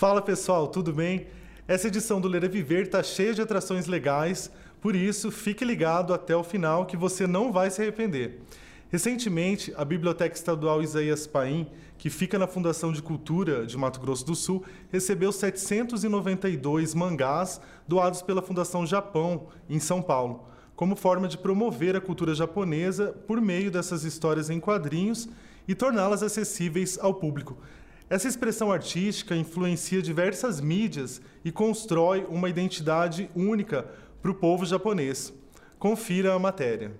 Fala pessoal, tudo bem? Essa edição do Ler é Viver está cheia de atrações legais, por isso fique ligado até o final que você não vai se arrepender. Recentemente, a Biblioteca Estadual Isaías Paim, que fica na Fundação de Cultura de Mato Grosso do Sul, recebeu 792 mangás doados pela Fundação Japão, em São Paulo, como forma de promover a cultura japonesa por meio dessas histórias em quadrinhos e torná-las acessíveis ao público. Essa expressão artística influencia diversas mídias e constrói uma identidade única para o povo japonês. Confira a matéria.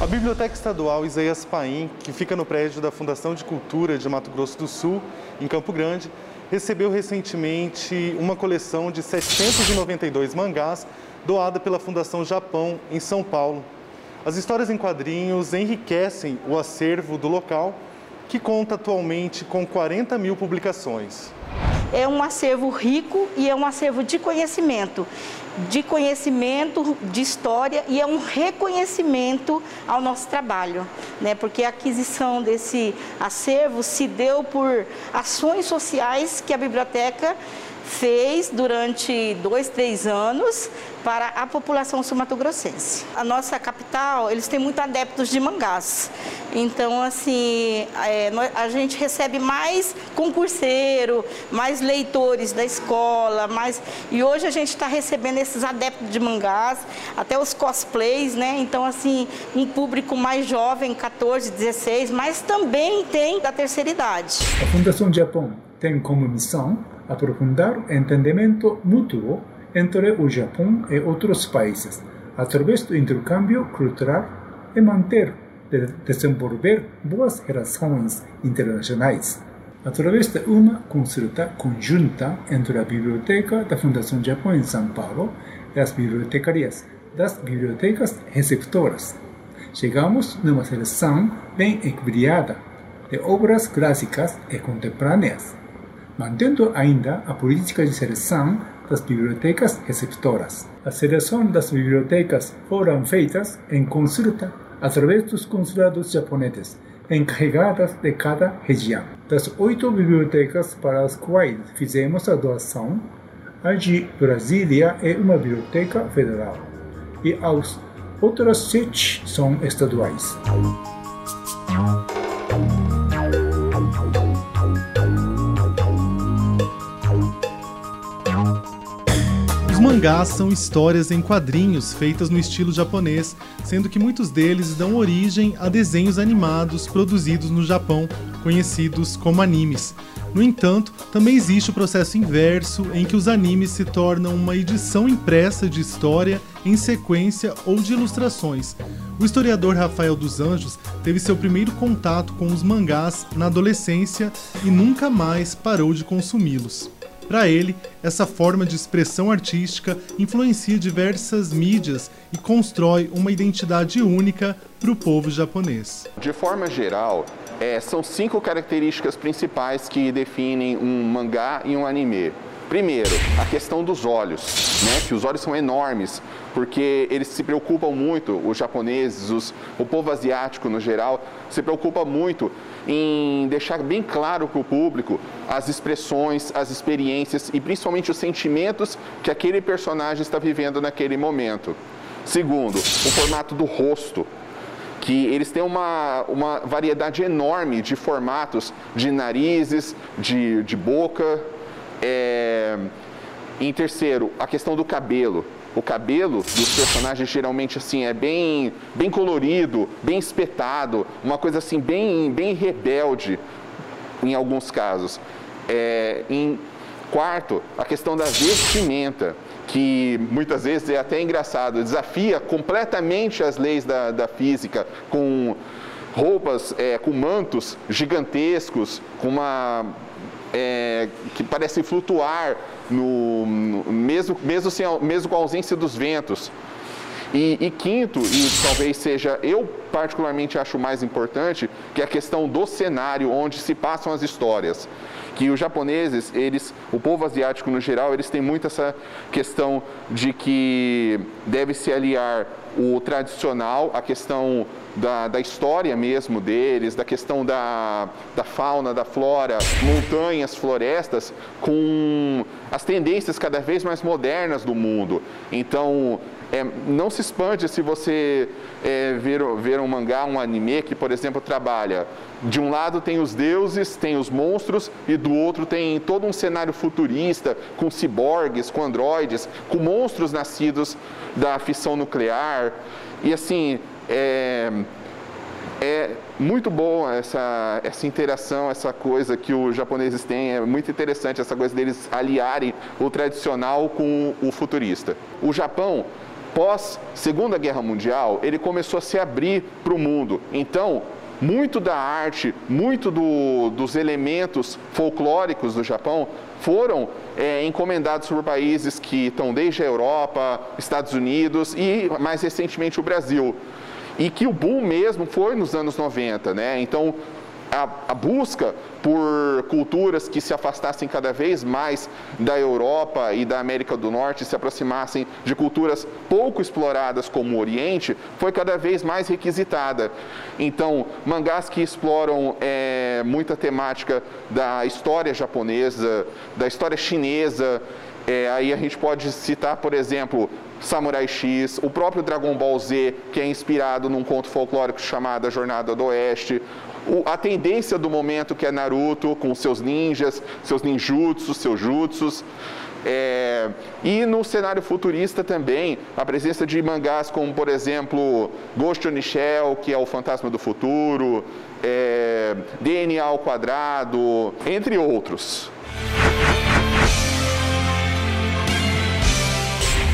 A Biblioteca Estadual Isaías Paim, que fica no prédio da Fundação de Cultura de Mato Grosso do Sul, em Campo Grande, recebeu recentemente uma coleção de 792 mangás doada pela Fundação Japão em São Paulo. As histórias em quadrinhos enriquecem o acervo do local, que conta atualmente com 40 mil publicações é um acervo rico e é um acervo de conhecimento, de conhecimento, de história e é um reconhecimento ao nosso trabalho, né? Porque a aquisição desse acervo se deu por ações sociais que a biblioteca fez durante dois, três anos para a população sumatogrossense. A nossa capital, eles têm muito adeptos de mangás. Então, assim, é, a gente recebe mais concurseiro, mais leitores da escola, mais... e hoje a gente está recebendo esses adeptos de mangás, até os cosplays, né? Então, assim, um público mais jovem, 14, 16, mas também tem da terceira idade. A Fundação Japão tem como missão aprofundar o entendimento mútuo entre o Japão e outros países, através do intercâmbio cultural e manter de desenvolver boas relações internacionais. Através de uma consulta conjunta entre a Biblioteca da Fundação Japão em São Paulo e as bibliotecárias das bibliotecas receptoras, chegamos numa seleção bem equilibrada de obras clássicas e contemporâneas mantendo ainda a política de seleção das bibliotecas receptoras. A seleção das bibliotecas foram feitas em consulta através dos consulados japoneses encarregadas de cada região. Das oito bibliotecas para as quais fizemos a doação, a de Brasília é uma biblioteca federal e as outras sete são estaduais. Mangás são histórias em quadrinhos feitas no estilo japonês, sendo que muitos deles dão origem a desenhos animados produzidos no Japão, conhecidos como animes. No entanto, também existe o processo inverso em que os animes se tornam uma edição impressa de história em sequência ou de ilustrações. O historiador Rafael dos Anjos teve seu primeiro contato com os mangás na adolescência e nunca mais parou de consumi-los. Para ele, essa forma de expressão artística influencia diversas mídias e constrói uma identidade única para o povo japonês. De forma geral, é, são cinco características principais que definem um mangá e um anime. Primeiro, a questão dos olhos, né? que os olhos são enormes, porque eles se preocupam muito, os japoneses, os, o povo asiático no geral, se preocupa muito em deixar bem claro para o público as expressões, as experiências e principalmente os sentimentos que aquele personagem está vivendo naquele momento. Segundo, o formato do rosto, que eles têm uma, uma variedade enorme de formatos de narizes, de, de boca. É... Em terceiro, a questão do cabelo o cabelo dos personagens geralmente assim é bem, bem colorido, bem espetado, uma coisa assim bem, bem rebelde em alguns casos. É, em quarto, a questão da vestimenta, que muitas vezes é até engraçado, desafia completamente as leis da, da física, com roupas, é, com mantos gigantescos, com uma é, que parecem flutuar no, no, mesmo, mesmo, sem, mesmo com a ausência dos ventos. E, e, quinto, e talvez seja, eu particularmente acho mais importante, que é a questão do cenário onde se passam as histórias. que os japoneses, eles, o povo asiático no geral, eles têm muito essa questão de que deve se aliar o tradicional, a questão da, da história mesmo deles, da questão da, da fauna, da flora, montanhas, florestas, com as tendências cada vez mais modernas do mundo. Então, é, não se espante se você é, ver, ver um mangá, um anime que, por exemplo, trabalha. De um lado tem os deuses, tem os monstros, e do outro tem todo um cenário futurista, com ciborgues, com androides, com monstros nascidos da fissão nuclear. E assim, é, é muito bom essa, essa interação, essa coisa que os japoneses têm. É muito interessante essa coisa deles aliarem o tradicional com o futurista. O Japão, pós Segunda Guerra Mundial, ele começou a se abrir para o mundo. Então, muito da arte, muito do, dos elementos folclóricos do Japão foram é, encomendados por países que estão desde a Europa, Estados Unidos e mais recentemente o Brasil. E que o boom mesmo foi nos anos 90, né? Então, a, a, busca por culturas que se afastassem cada vez mais da Europa e da América do Norte, se aproximassem de culturas pouco exploradas como o Oriente, foi cada vez mais requisitada. Então, mangás que exploram é, muita temática da história japonesa, da história chinesa, é, aí a gente pode citar, por exemplo, Samurai X, o próprio Dragon Ball Z, que é inspirado num conto folclórico chamado A Jornada do Oeste, a tendência do momento que é Naruto, com seus ninjas, seus ninjutsus, seus jutsus. É, e no cenário futurista também, a presença de mangás como, por exemplo, Ghost in Shell, que é o Fantasma do Futuro, é, DNA ao quadrado, entre outros.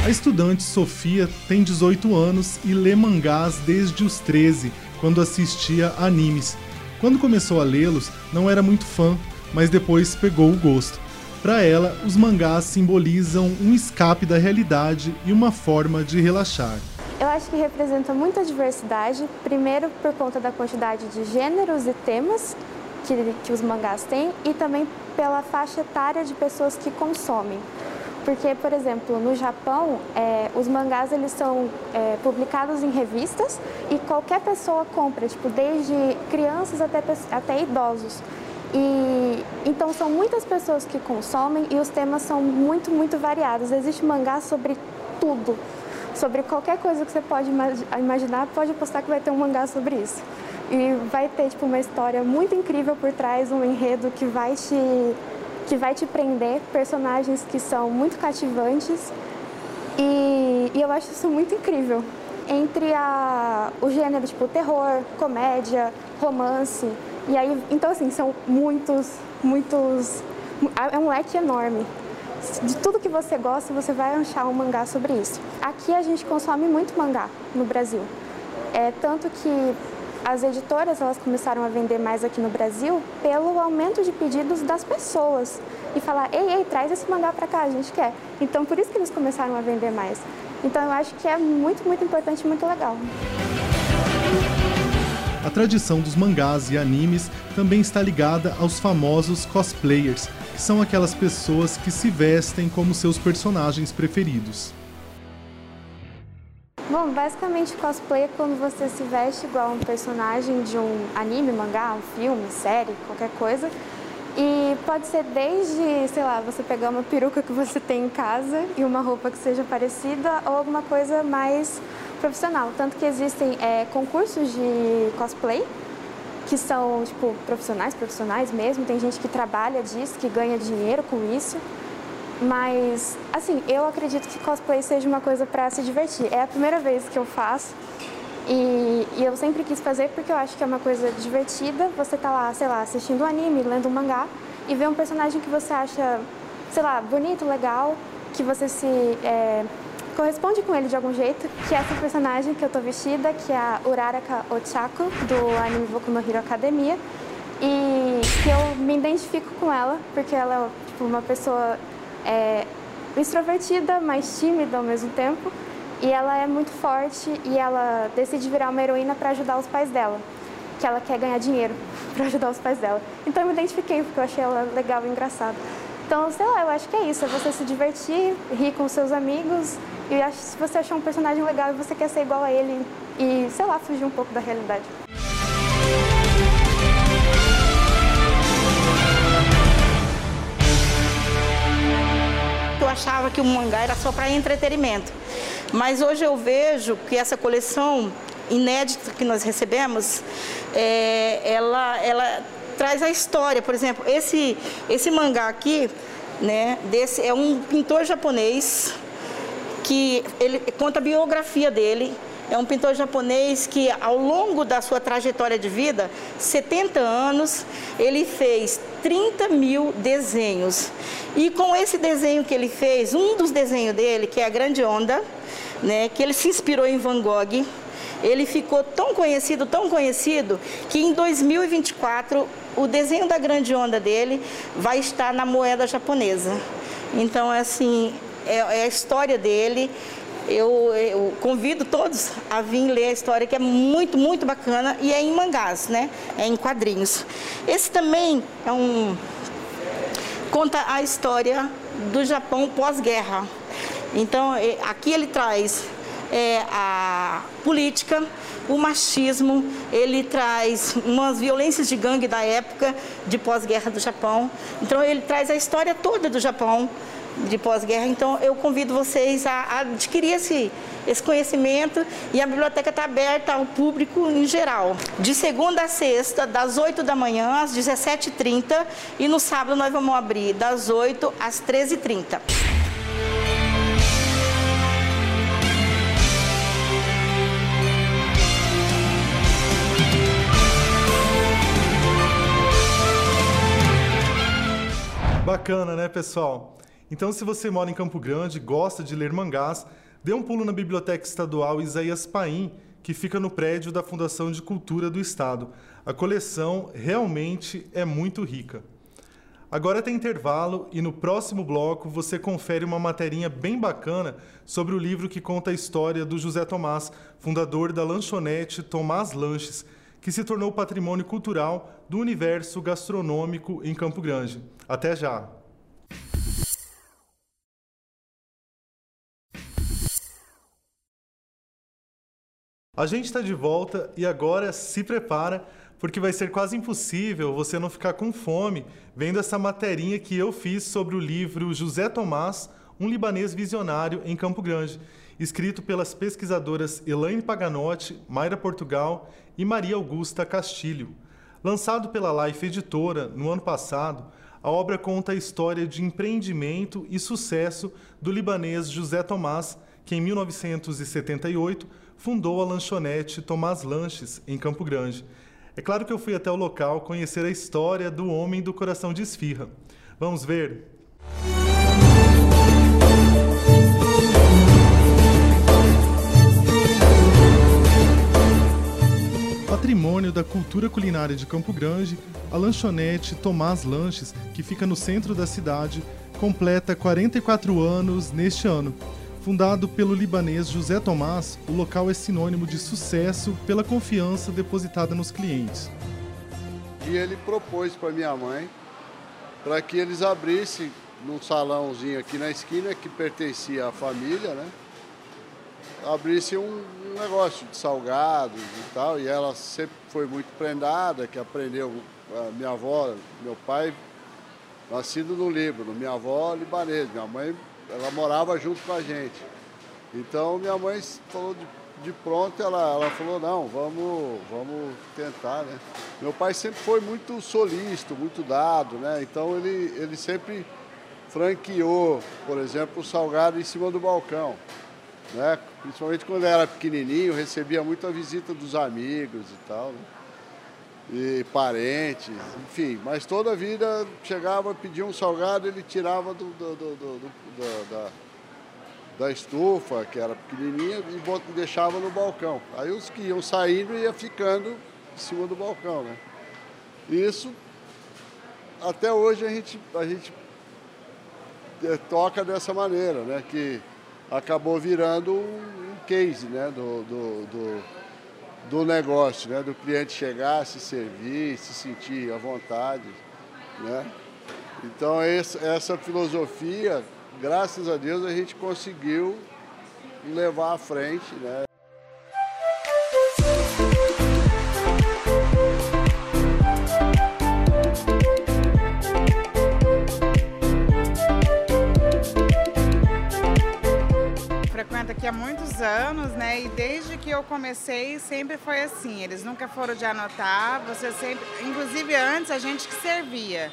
A estudante Sofia tem 18 anos e lê mangás desde os 13, quando assistia animes. Quando começou a lê-los, não era muito fã, mas depois pegou o gosto. Para ela, os mangás simbolizam um escape da realidade e uma forma de relaxar. Eu acho que representa muita diversidade, primeiro por conta da quantidade de gêneros e temas que, que os mangás têm e também pela faixa etária de pessoas que consomem. Porque, por exemplo, no Japão, é, os mangás eles são é, publicados em revistas e qualquer pessoa compra, tipo, desde crianças até, até idosos. E então são muitas pessoas que consomem e os temas são muito, muito variados. Existe mangá sobre tudo, sobre qualquer coisa que você pode imaginar, pode apostar que vai ter um mangá sobre isso. E vai ter tipo uma história muito incrível por trás, um enredo que vai te que vai te prender, personagens que são muito cativantes e, e eu acho isso muito incrível. Entre a, o gênero tipo terror, comédia, romance, e aí, então assim, são muitos, muitos, é um leque enorme. De tudo que você gosta, você vai achar um mangá sobre isso. Aqui a gente consome muito mangá no Brasil. É tanto que as editoras elas começaram a vender mais aqui no Brasil pelo aumento de pedidos das pessoas e falar, ei, ei, traz esse mangá para cá, a gente quer. Então, por isso que eles começaram a vender mais. Então, eu acho que é muito, muito importante e muito legal. A tradição dos mangás e animes também está ligada aos famosos cosplayers, que são aquelas pessoas que se vestem como seus personagens preferidos. Bom, basicamente cosplay é quando você se veste igual um personagem de um anime, mangá, um filme, série, qualquer coisa. E pode ser desde, sei lá, você pegar uma peruca que você tem em casa e uma roupa que seja parecida ou alguma coisa mais profissional. Tanto que existem é, concursos de cosplay que são, tipo, profissionais, profissionais mesmo. Tem gente que trabalha disso, que ganha dinheiro com isso. Mas, assim, eu acredito que cosplay seja uma coisa para se divertir. É a primeira vez que eu faço e, e, eu sempre quis fazer porque eu acho que é uma coisa divertida. Você tá lá, sei lá, assistindo um anime, lendo um mangá e ver um personagem que você acha, sei lá, bonito, legal, que você se é, corresponde com ele de algum jeito, que é essa personagem que eu tô vestida, que é a Uraraka Ochako, do anime Boku no Hero Academia. E que eu me identifico com ela, porque ela é tipo, uma pessoa é extrovertida, mas tímida ao mesmo tempo. E ela é muito forte e ela decide virar uma heroína para ajudar os pais dela. que ela quer ganhar dinheiro para ajudar os pais dela. Então eu me identifiquei porque eu achei ela legal e engraçada. Então, sei lá, eu acho que é isso, é você se divertir, rir com seus amigos e acho, se você achar um personagem legal e você quer ser igual a ele e, sei lá, fugir um pouco da realidade. Achava que o mangá era só para entretenimento, mas hoje eu vejo que essa coleção inédita que nós recebemos, é, ela, ela traz a história. Por exemplo, esse, esse mangá aqui, né, desse, é um pintor japonês que ele conta a biografia dele. É um pintor japonês que, ao longo da sua trajetória de vida, 70 anos, ele fez 30 mil desenhos. E com esse desenho que ele fez, um dos desenhos dele, que é a Grande Onda, né, que ele se inspirou em Van Gogh, ele ficou tão conhecido, tão conhecido, que em 2024 o desenho da grande onda dele vai estar na moeda japonesa. Então, é assim, é, é a história dele. Eu, eu, convido todos a vir ler a história, que é muito, muito bacana, e é em mangás, né? É em quadrinhos. Esse também é um. conta a história do Japão pós-guerra. Então, é, aqui ele traz é, a política, o machismo, ele traz umas violências de gangue da época de pós-guerra do Japão. Então ele traz a história toda do Japão de pós-guerra. Então eu convido vocês a, adquirir esse, esse conhecimento e a biblioteca está aberta ao público em geral. De segunda a sexta, das 8 da manhã às 17h30 e no sábado nós vamos abrir das 8 às 13h30. Bacana, né, pessoal? Então, se você mora em Campo Grande, gosta de ler mangás, dê um pulo na Biblioteca Estadual Isaías Paim, que fica no prédio da Fundação de Cultura do Estado. A coleção realmente é muito rica. Agora tem intervalo e no próximo bloco você confere uma materinha bem bacana sobre o livro que conta a história do José Tomás, fundador da lanchonete Tomás Lanches, que se tornou patrimônio cultural do universo gastronômico em Campo Grande. Até já! A gente está de volta e agora se prepara, porque vai ser quase impossível você não ficar com fome vendo essa materinha que eu fiz sobre o livro José Tomás, um libanês visionário em Campo Grande, escrito pelas pesquisadoras Elaine Paganotti, Mayra Portugal e Maria Augusta Castilho. Lançado pela Life Editora no ano passado, a obra conta a história de empreendimento e sucesso do libanês José Tomás, que em 1978 fundou a lanchonete Tomás Lanches, em Campo Grande. É claro que eu fui até o local conhecer a história do homem do coração de esfirra. Vamos ver? patrimônio da cultura culinária de Campo Grande, a lanchonete Tomás Lanches, que fica no centro da cidade, completa 44 anos neste ano. Fundado pelo libanês José Tomás, o local é sinônimo de sucesso pela confiança depositada nos clientes. E ele propôs para minha mãe para que eles abrissem num salãozinho aqui na esquina que pertencia à família, né? abrisse um, negócio de salgados e tal, e ela sempre foi muito prendada, que aprendeu, a minha avó, meu pai, nascido no Líbano, minha avó libanesa, minha mãe, ela morava junto com a gente. Então minha mãe falou de, de pronto, ela, ela falou, não, vamos, vamos tentar, né? Meu pai sempre foi muito solícito, muito dado, né? Então ele, ele sempre franqueou, por exemplo, o salgado em cima do balcão. Né? Principalmente quando era pequenininho, recebia muita visita dos amigos e tal, né? E parentes, enfim. Mas toda a vida chegava, pedia um salgado, ele tirava do, do, do, da, da estufa, que era pequenininha, e deixava no balcão. Aí os que iam saindo ia ficando em cima do balcão, né? Isso, até hoje a gente, a gente eh, toca dessa maneira, né? Que acabou virando um case né, do, do, do, negócio, né? Do cliente chegar, se servir, se sentir à vontade, né? Então essa filosofia, graças a Deus, a gente conseguiu levar à frente, né? Eu comecei sempre foi assim. Eles nunca foram de anotar, você sempre, inclusive antes a gente que servia.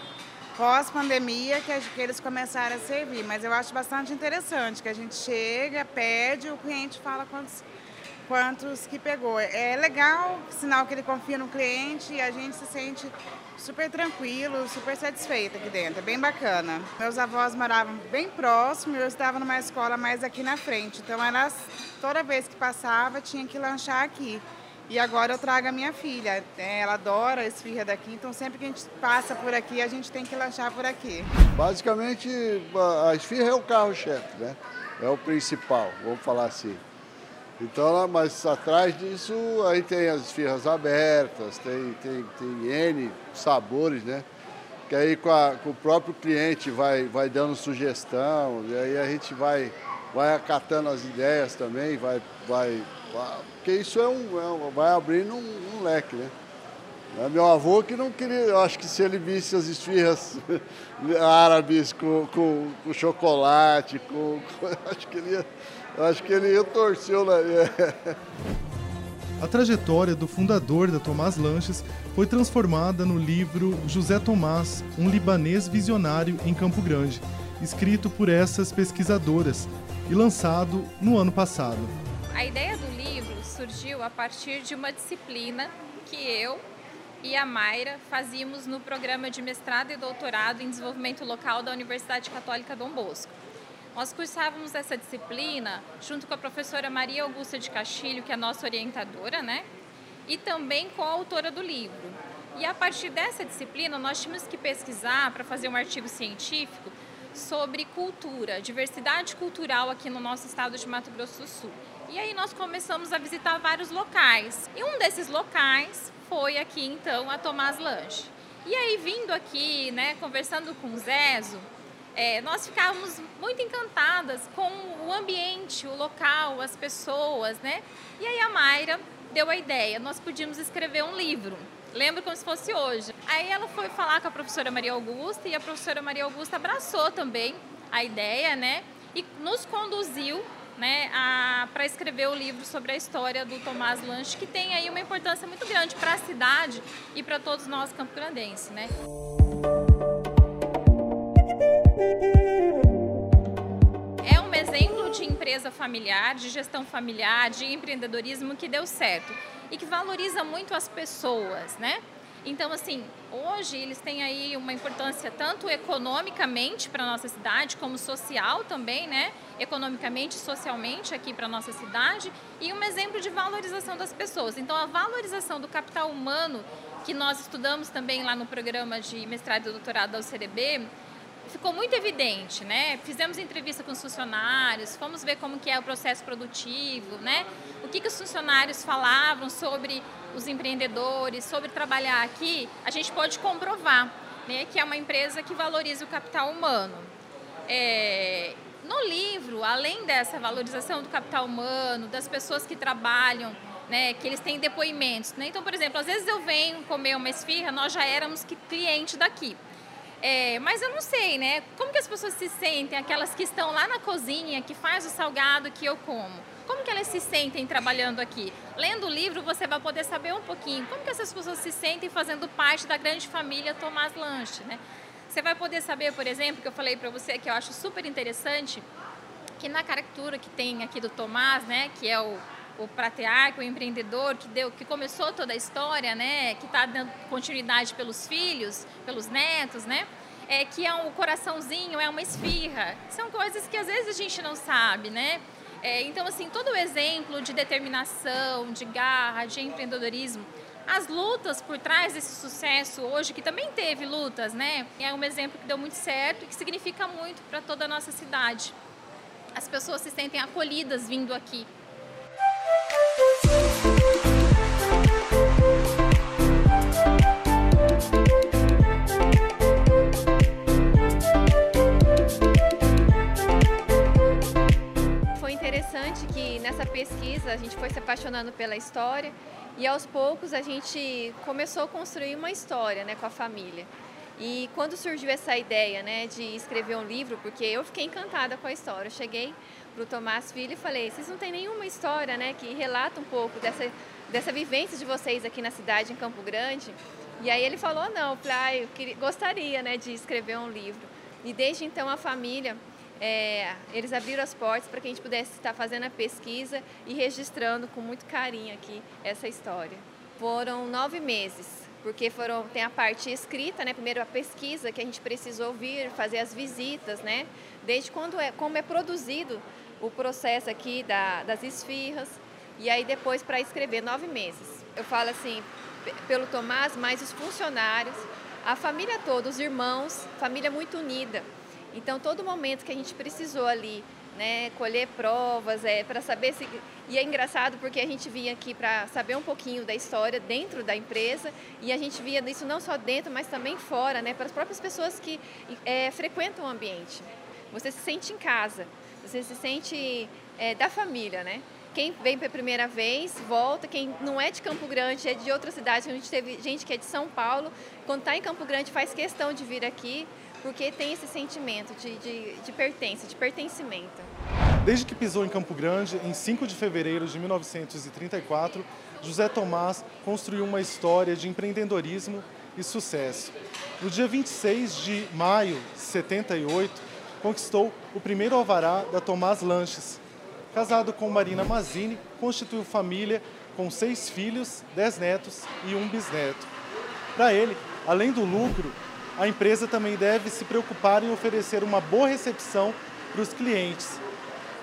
Pós-pandemia que, que eles começaram a servir, mas eu acho bastante interessante que a gente chega, pede, o cliente fala quantos quantos que pegou. É legal, sinal que ele confia no cliente e a gente se sente super tranquilo, super satisfeita aqui dentro. É bem bacana. Meus avós moravam bem próximo e eu estava numa escola mais aqui na frente. Então, elas, toda vez que passava, tinha que lanchar aqui. E agora eu trago a minha filha. É, ela adora a esfirra daqui, então sempre que a gente passa por aqui, a gente tem que lanchar por aqui. Basicamente, a esfirra é o carro-chefe, né? É o principal, vamos falar assim. Então, mas atrás disso aí tem as esfirras abertas, tem, tem, tem N sabores, né? Que aí com, a, com, o próprio cliente vai, vai dando sugestão, e aí a gente vai, vai acatando as ideias também, vai, vai, vai porque isso é um, é um vai abrindo um, um, leque, né? É meu avô que não queria, eu acho que se ele visse as esfirras árabes com, com, com chocolate, com, com, acho que ele ia Acho que ele ia torcer o nariz. A trajetória do fundador da Tomás Lanches foi transformada no livro José Tomás, um libanês visionário em Campo Grande, escrito por essas pesquisadoras e lançado no ano passado. A ideia do livro surgiu a partir de uma disciplina que eu e a Mayra fazíamos no programa de mestrado e doutorado em desenvolvimento local da Universidade Católica Dom Bosco. Nós cursávamos essa disciplina junto com a professora Maria Augusta de Castilho, que é a nossa orientadora, né? E também com a autora do livro. E a partir dessa disciplina, nós tínhamos que pesquisar para fazer um artigo científico sobre cultura, diversidade cultural aqui no nosso estado de Mato Grosso do Sul. E aí nós começamos a visitar vários locais. E um desses locais foi aqui então a Tomás Lanche. E aí vindo aqui, né, conversando com o Zezo, é, nós ficávamos muito encantadas com o ambiente, o local, as pessoas, né? E aí a Mayra deu a ideia, nós podíamos escrever um livro. Lembro como se fosse hoje. Aí ela foi falar com a professora Maria Augusta e a professora Maria Augusta abraçou também a ideia, né? E nos conduziu né, para escrever o livro sobre a história do Tomás Lanche, que tem aí uma importância muito grande para a cidade e para todos nós campograndenses, né? É um exemplo de empresa familiar, de gestão familiar, de empreendedorismo que deu certo e que valoriza muito as pessoas, né? Então, assim, hoje eles têm aí uma importância tanto economicamente para a nossa cidade, como social também, né? Economicamente socialmente aqui para a nossa cidade, e um exemplo de valorização das pessoas. Então, a valorização do capital humano, que nós estudamos também lá no programa de mestrado e doutorado da UCDB, ficou muito evidente, né? Fizemos entrevista com os funcionários, fomos ver como que é o processo produtivo, né? O que, que os funcionários falavam sobre os empreendedores, sobre trabalhar aqui, a gente pode comprovar, né? Que é uma empresa que valoriza o capital humano. É, no livro, além dessa valorização do capital humano, das pessoas que trabalham, né, que eles têm depoimentos. Né? Então, por exemplo, às vezes eu venho comer uma esfirra, nós já éramos cliente daqui. É, mas eu não sei, né? Como que as pessoas se sentem, aquelas que estão lá na cozinha, que faz o salgado que eu como? Como que elas se sentem trabalhando aqui? Lendo o livro, você vai poder saber um pouquinho como que essas pessoas se sentem fazendo parte da grande família Tomás Lanche, né? Você vai poder saber, por exemplo, que eu falei para você que eu acho super interessante, que na caricatura que tem aqui do Tomás, né, que é o o pratearca, o empreendedor que deu, que começou toda a história, né, que está dando continuidade pelos filhos, pelos netos, né, é que é um coraçãozinho, é uma esfirra. São coisas que às vezes a gente não sabe, né? É, então, assim, todo o exemplo de determinação, de garra, de empreendedorismo, as lutas por trás desse sucesso hoje, que também teve lutas, né? É um exemplo que deu muito certo e que significa muito para toda a nossa cidade. As pessoas se sentem acolhidas vindo aqui. Pesquisa, a gente foi se apaixonando pela história e aos poucos a gente começou a construir uma história né, com a família. E quando surgiu essa ideia né, de escrever um livro, porque eu fiquei encantada com a história, eu cheguei para o Tomás Filho e falei, vocês não têm nenhuma história né, que relata um pouco dessa, dessa vivência de vocês aqui na cidade, em Campo Grande? E aí ele falou, não, eu falei, ah, eu queria, gostaria né, de escrever um livro. E desde então a família, é, eles abriram as portas para que a gente pudesse estar fazendo a pesquisa e registrando com muito carinho aqui essa história. Foram nove meses porque foram tem a parte escrita, né? Primeiro a pesquisa que a gente precisou vir, fazer as visitas, né? Desde quando é como é produzido o processo aqui da, das esfirras e aí depois para escrever nove meses. Eu falo assim pelo Tomás, mas os funcionários, a família toda, os irmãos, família muito unida. Então todo momento que a gente precisou ali né, colher provas, é, para saber se. E é engraçado porque a gente vinha aqui para saber um pouquinho da história dentro da empresa e a gente via isso não só dentro, mas também fora, né, para as próprias pessoas que é, frequentam o ambiente. Você se sente em casa, você se sente é, da família, né? Quem vem pela primeira vez, volta. Quem não é de Campo Grande, é de outra cidade. A gente teve gente que é de São Paulo. Quando está em Campo Grande, faz questão de vir aqui porque tem esse sentimento de, de, de pertença, de pertencimento. Desde que pisou em Campo Grande, em 5 de fevereiro de 1934, José Tomás construiu uma história de empreendedorismo e sucesso. No dia 26 de maio de 78, conquistou o primeiro alvará da Tomás Lanches. Casado com Marina Mazini, constituiu família com seis filhos, dez netos e um bisneto. Para ele, além do lucro, a empresa também deve se preocupar em oferecer uma boa recepção para os clientes.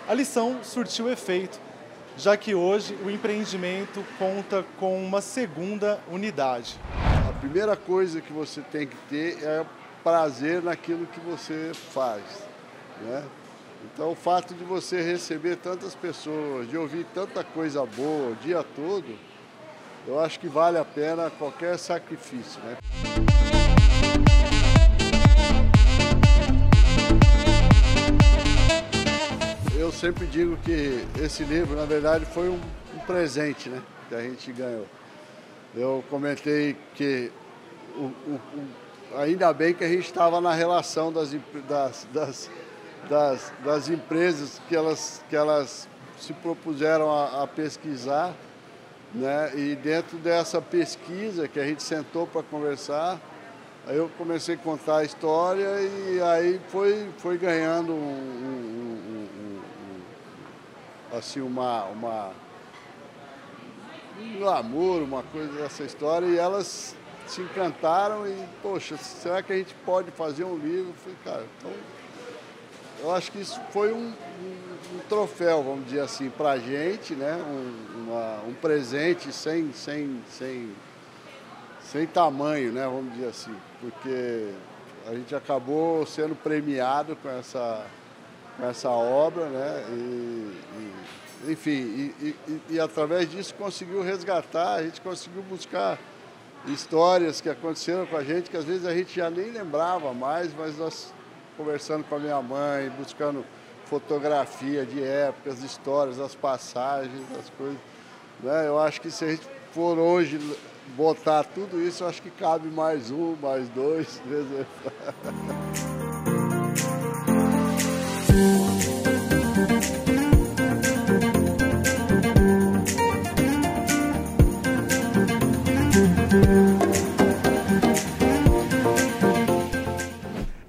A lição surtiu efeito, já que hoje o empreendimento conta com uma segunda unidade. A primeira coisa que você tem que ter é prazer naquilo que você faz. Né? Então, o fato de você receber tantas pessoas, de ouvir tanta coisa boa o dia todo, eu acho que vale a pena qualquer sacrifício. Né? Eu sempre digo que esse livro, na verdade, foi um, um presente né, que a gente ganhou. Eu comentei que o, o, o, ainda bem que a gente estava na relação das, das, das, das, das empresas que elas, que elas se propuseram a, a pesquisar. Né? E dentro dessa pesquisa que a gente sentou para conversar, aí eu comecei a contar a história e aí foi, foi ganhando um, um, um assim, uma, uma, um glamour, uma coisa dessa história, e elas se encantaram e, poxa, será que a gente pode fazer um livro? Eu falei, cara, então eu acho que isso foi um, um, um troféu, vamos dizer assim, para a gente, né? Um, uma, um presente sem, sem, sem, sem tamanho, né? Vamos dizer assim, porque a gente acabou sendo premiado com essa com essa obra, né? E, e enfim, e, e, e, através disso conseguiu resgatar, a gente conseguiu buscar histórias que aconteceram com a gente, que às vezes a gente já nem lembrava mais, mas nós conversando com a minha mãe, buscando fotografia de épocas, histórias, as passagens, as coisas. Né? Eu acho que se a gente for hoje botar tudo isso, acho que cabe mais um, mais dois.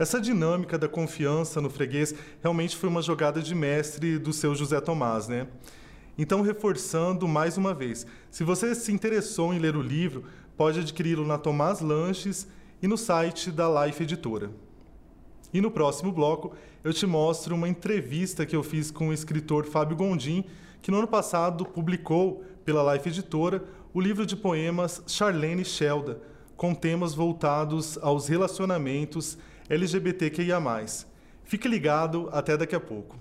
Essa dinâmica da confiança no freguês realmente foi uma jogada de mestre do seu José Tomás, né? Então, reforçando mais uma vez, se você se interessou em ler o livro, pode adquiri-lo na Tomás Lanches e no site da Life Editora. E no próximo bloco, eu te mostro uma entrevista que eu fiz com o escritor Fábio Gondim, que no ano passado publicou pela Life Editora o livro de poemas Charlene Shelda, com temas voltados aos relacionamentos LGBTQIA+. Fique ligado, até daqui a pouco.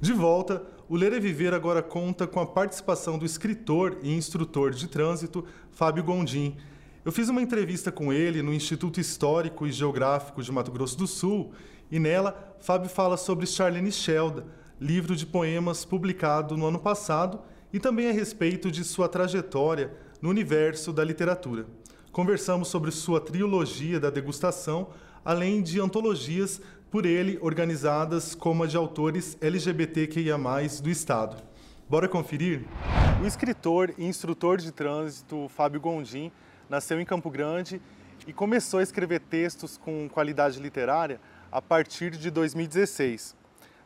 De volta, o Ler e Viver agora conta com a participação do escritor e instrutor de trânsito Fábio Gondim. Eu fiz uma entrevista com ele no Instituto Histórico e Geográfico de Mato Grosso do Sul e nela Fábio fala sobre Charlene Shelda, livro de poemas publicado no ano passado e também a respeito de sua trajetória no universo da literatura. Conversamos sobre sua trilogia da degustação, além de antologias por ele organizadas como a de autores LGBTQIA+, do Estado. Bora conferir? O escritor e instrutor de trânsito Fábio Gondim nasceu em Campo Grande e começou a escrever textos com qualidade literária a partir de 2016.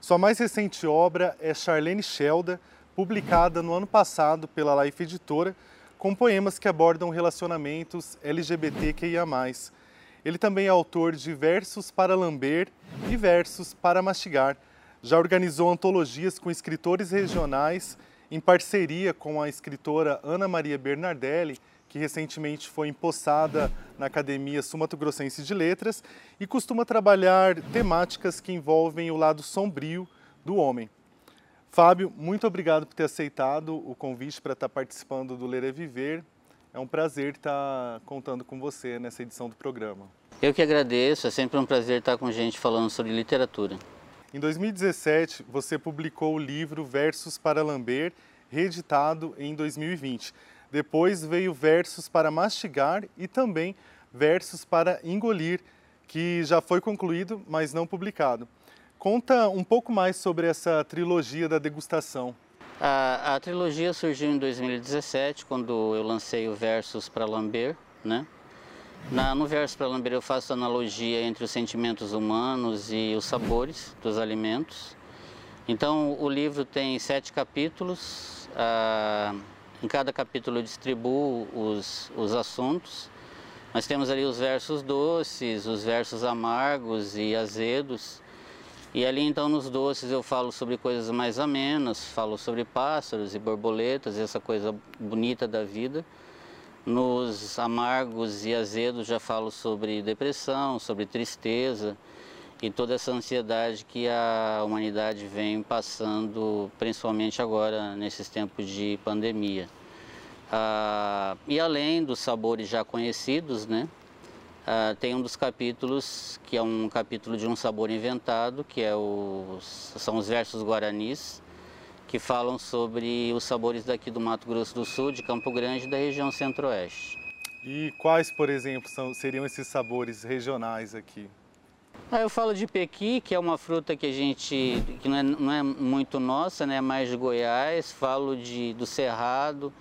Sua mais recente obra é Charlene Shelda, publicada no ano passado pela Life Editora, com poemas que abordam relacionamentos LGBTQIA+. Ele também é autor de Versos para Lamber e Versos para Mastigar. Já organizou antologias com escritores regionais em parceria com a escritora Ana Maria Bernardelli que recentemente foi empossada na Academia Sumato Grossense de Letras e costuma trabalhar temáticas que envolvem o lado sombrio do homem. Fábio, muito obrigado por ter aceitado o convite para estar participando do Ler é Viver. É um prazer estar contando com você nessa edição do programa. Eu que agradeço, é sempre um prazer estar com gente falando sobre literatura. Em 2017, você publicou o livro Versos para Lamber, reeditado em 2020. Depois veio Versos para Mastigar e também Versos para Engolir, que já foi concluído, mas não publicado. Conta um pouco mais sobre essa trilogia da degustação. A, a trilogia surgiu em 2017, quando eu lancei o Versos para Lamber, né? Na, no Versos para Lamber eu faço analogia entre os sentimentos humanos e os sabores dos alimentos. Então o livro tem sete capítulos. Ah, em cada capítulo eu distribuo os, os assuntos. Nós temos ali os versos doces, os versos amargos e azedos. E ali então nos doces eu falo sobre coisas mais amenas, falo sobre pássaros e borboletas, essa coisa bonita da vida. Nos amargos e azedos já falo sobre depressão, sobre tristeza e toda essa ansiedade que a humanidade vem passando, principalmente agora nesses tempos de pandemia. Ah, e além dos sabores já conhecidos, né, ah, tem um dos capítulos que é um capítulo de um sabor inventado, que é os, são os versos guaranis, que falam sobre os sabores daqui do Mato Grosso do Sul, de Campo Grande e da região centro-oeste. E quais, por exemplo, são, seriam esses sabores regionais aqui? Ah, eu falo de pequi, que é uma fruta que a gente, que não é, não é muito nossa, né, é mais de Goiás. Falo de, do Cerrado,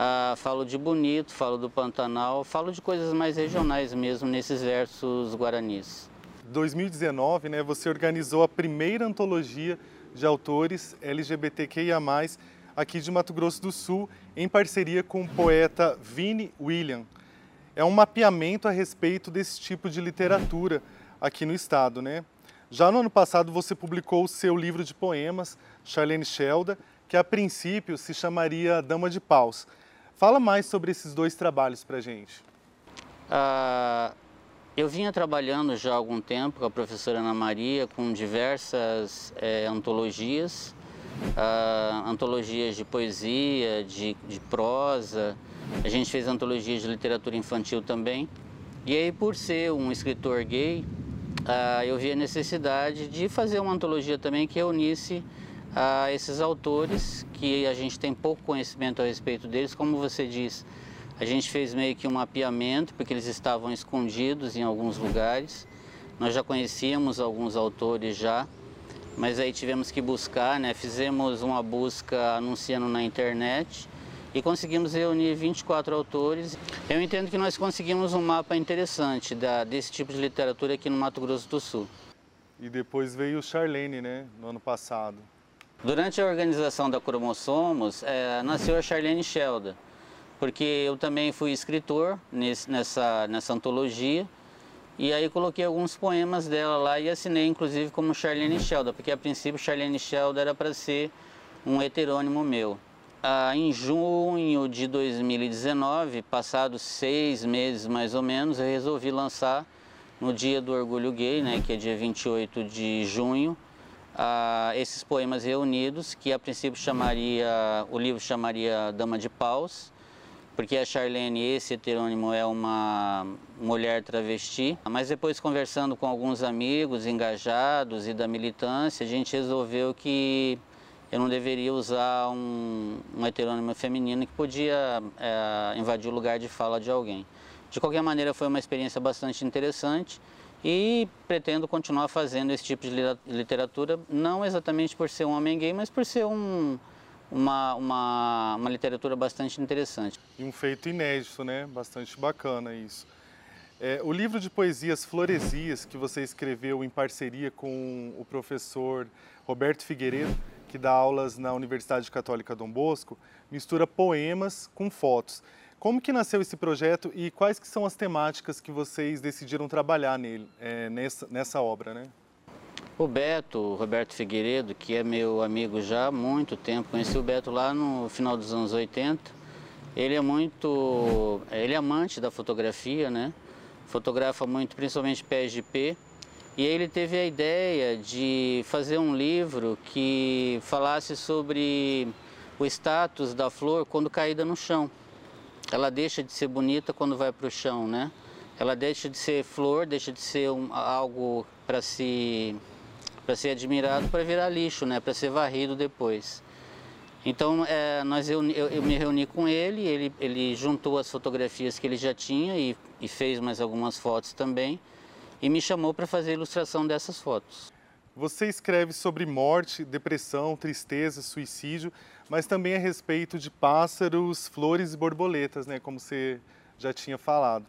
ah, falo de Bonito, falo do Pantanal, falo de coisas mais regionais mesmo nesses versos guaranis. 2019, né, você organizou a primeira antologia de autores LGBTQIA+, aqui de Mato Grosso do Sul, em parceria com o poeta Vini William. É um mapeamento a respeito desse tipo de literatura, aqui no estado, né? Já no ano passado você publicou o seu livro de poemas, Charlene Shelda, que a princípio se chamaria Dama de Paus. Fala mais sobre esses dois trabalhos para gente. Ah, eu vinha trabalhando já há algum tempo com a professora Ana Maria com diversas é, antologias, ah, antologias de poesia, de, de prosa. A gente fez antologias de literatura infantil também. E aí, por ser um escritor gay, ah, eu vi a necessidade de fazer uma antologia também que unisse ah, esses autores que a gente tem pouco conhecimento a respeito deles. Como você diz, a gente fez meio que um mapeamento, porque eles estavam escondidos em alguns lugares. Nós já conhecíamos alguns autores já, mas aí tivemos que buscar, né? Fizemos uma busca anunciando na internet e conseguimos reunir 24 autores. Eu entendo que nós conseguimos um mapa interessante da, desse tipo de literatura aqui no Mato Grosso do Sul. E depois veio o Charlene, né, no ano passado. Durante a organização da Cromossomos, é, nasceu a Charlene Shelda, porque eu também fui escritor nesse, nessa, nessa antologia, e aí coloquei alguns poemas dela lá e assinei inclusive como Charlene Shelda, porque a princípio Charlene Shelda era para ser um heterônimo meu. Ah, em junho de 2019, passados seis meses mais ou menos, eu resolvi lançar no Dia do Orgulho Gay, né, que é dia 28 de junho, ah, esses poemas reunidos, que a princípio chamaria, o livro chamaria Dama de Paus, porque a Charlene, esse heterônimo, é uma mulher travesti. Mas depois, conversando com alguns amigos engajados e da militância, a gente resolveu que eu não deveria usar um, um heterônimo feminino que podia é, invadir o lugar de fala de alguém. De qualquer maneira, foi uma experiência bastante interessante e pretendo continuar fazendo esse tipo de literatura, não exatamente por ser um homem gay, mas por ser um, uma, uma, uma literatura bastante interessante. E um feito inédito, né? Bastante bacana isso. É, o livro de poesias Floresias, que você escreveu em parceria com o professor Roberto Figueiredo, que dá aulas na Universidade Católica Dom Bosco, mistura poemas com fotos. Como que nasceu esse projeto e quais que são as temáticas que vocês decidiram trabalhar nele, é, nessa, nessa obra, né? O Beto, Roberto Figueiredo, que é meu amigo já há muito tempo, conheci o Beto lá no final dos anos 80. Ele é muito, ele é amante da fotografia, né? Fotografa muito, principalmente pé. E aí ele teve a ideia de fazer um livro que falasse sobre o status da flor quando caída no chão. Ela deixa de ser bonita quando vai para o chão, né? Ela deixa de ser flor, deixa de ser um, algo para se para ser admirado para virar lixo, né? Para ser varrido depois. Então, é, nós, eu, eu, eu, me reuni com ele, ele, ele juntou as fotografias que ele já tinha e, e fez mais algumas fotos também e me chamou para fazer a ilustração dessas fotos. Você escreve sobre morte, depressão, tristeza, suicídio, mas também a respeito de pássaros, flores e borboletas, né, como você já tinha falado,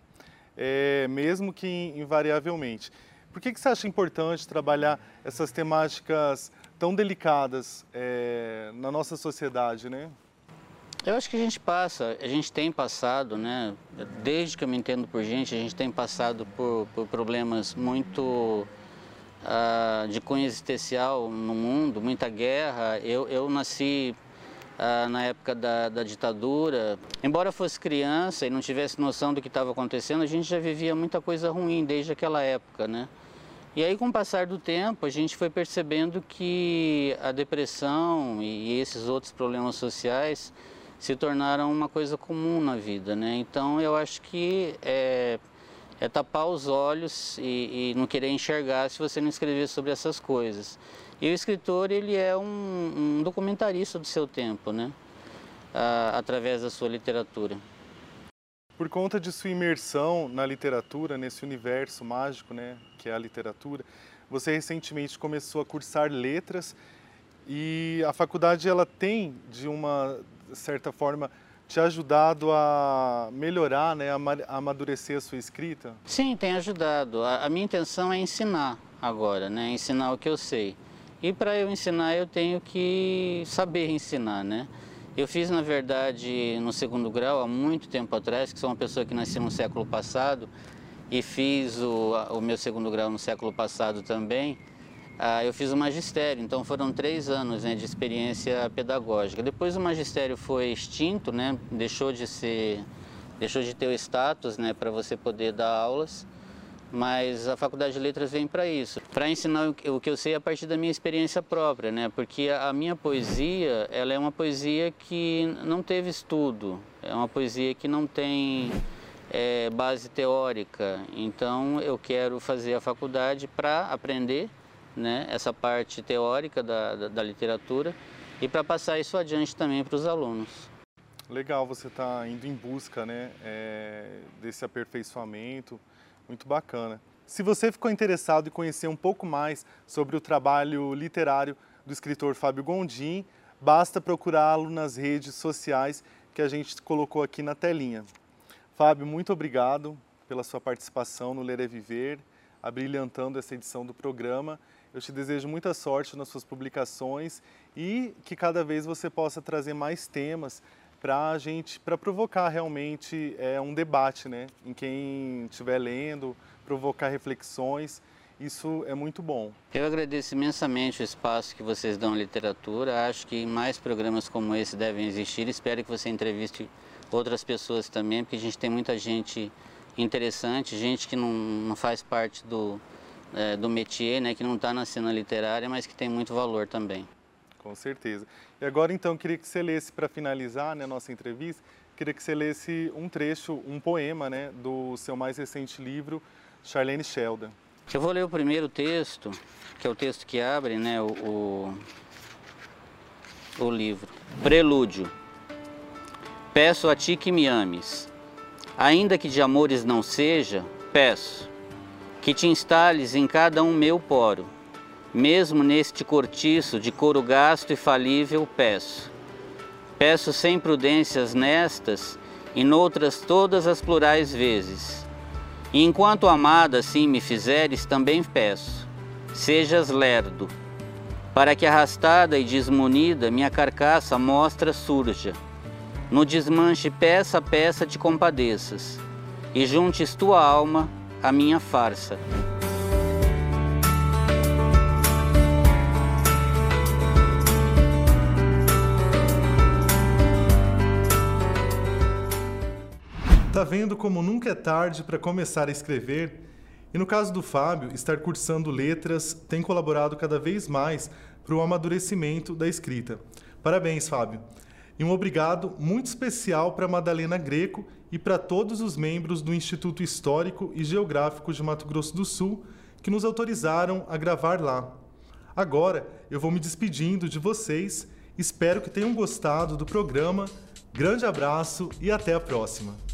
é, mesmo que invariavelmente. Por que, que você acha importante trabalhar essas temáticas tão delicadas é, na nossa sociedade, né? Eu acho que a gente passa, a gente tem passado, né? Desde que eu me entendo por gente, a gente tem passado por, por problemas muito uh, de cunho existencial no mundo, muita guerra. Eu, eu nasci uh, na época da, da ditadura. Embora fosse criança e não tivesse noção do que estava acontecendo, a gente já vivia muita coisa ruim desde aquela época, né? E aí, com o passar do tempo, a gente foi percebendo que a depressão e esses outros problemas sociais se tornaram uma coisa comum na vida, né? Então, eu acho que é, é tapar os olhos e, e, não querer enxergar se você não escrever sobre essas coisas. E o escritor, ele é um, um documentarista do seu tempo, né? Através da sua literatura. Por conta de sua imersão na literatura, nesse universo mágico, né, que é a literatura, você recentemente começou a cursar letras e a faculdade ela tem de uma certa forma te ajudado a melhorar, né, a amadurecer a sua escrita? Sim, tem ajudado. A, minha intenção é ensinar agora, né, ensinar o que eu sei. E para eu ensinar eu tenho que saber ensinar, né? Eu fiz, na verdade, no segundo grau, há muito tempo atrás, que sou uma pessoa que nasceu no século passado, e fiz o, o meu segundo grau no século passado também, eu fiz o magistério, então foram três anos né, de experiência pedagógica. Depois o magistério foi extinto, né, deixou de ser, deixou de ter o status né, para você poder dar aulas mas a Faculdade de Letras vem para isso, para ensinar o que eu sei a partir da minha experiência própria, né? Porque a minha poesia, ela é uma poesia que não teve estudo, é uma poesia que não tem é, base teórica. Então eu quero fazer a faculdade para aprender, né? Essa parte teórica da, da, da literatura e para passar isso adiante também para os alunos. Legal, você está indo em busca, né? É, desse aperfeiçoamento muito bacana. Se você ficou interessado em conhecer um pouco mais sobre o trabalho literário do escritor Fábio Gondim, basta procurá-lo nas redes sociais que a gente colocou aqui na telinha. Fábio, muito obrigado pela sua participação no Ler é Viver, abrilhantando essa edição do programa. Eu te desejo muita sorte nas suas publicações e que cada vez você possa trazer mais temas para a gente, para provocar realmente é, um debate, né? Em quem estiver lendo, provocar reflexões. Isso é muito bom. Eu agradeço imensamente o espaço que vocês dão à literatura. Acho que mais programas como esse devem existir. Espero que você entreviste outras pessoas também, porque a gente tem muita gente interessante, gente que não, não faz parte do, é, do métier, né, que não está na cena literária, mas que tem muito valor também. Com certeza. E agora, então, queria que você lesse, para finalizar né, a nossa entrevista, queria que você lesse um trecho, um poema, né, do seu mais recente livro, Charlene Sheldon. Eu vou ler o primeiro texto, que é o texto que abre, né, o, o, o livro. Prelúdio. Peço a ti que me ames, ainda que de amores não seja, peço que te instales em cada um meu poro, mesmo neste cortiço de couro gasto e falível, peço Peço sem prudências nestas e noutras todas as plurais vezes. E enquanto amada assim me fizeres, também peço, sejas lerdo, para que arrastada e desmunida minha carcaça mostra surja. No desmanche peça a peça te compadeças, e juntes tua alma à minha farsa. Tá vendo como nunca é tarde para começar a escrever? E no caso do Fábio, estar cursando letras tem colaborado cada vez mais para o amadurecimento da escrita. Parabéns, Fábio. E um obrigado muito especial para Madalena Greco e para todos os membros do Instituto Histórico e Geográfico de Mato Grosso do Sul que nos autorizaram a gravar lá. Agora eu vou me despedindo de vocês. Espero que tenham gostado do programa. Grande abraço e até a próxima.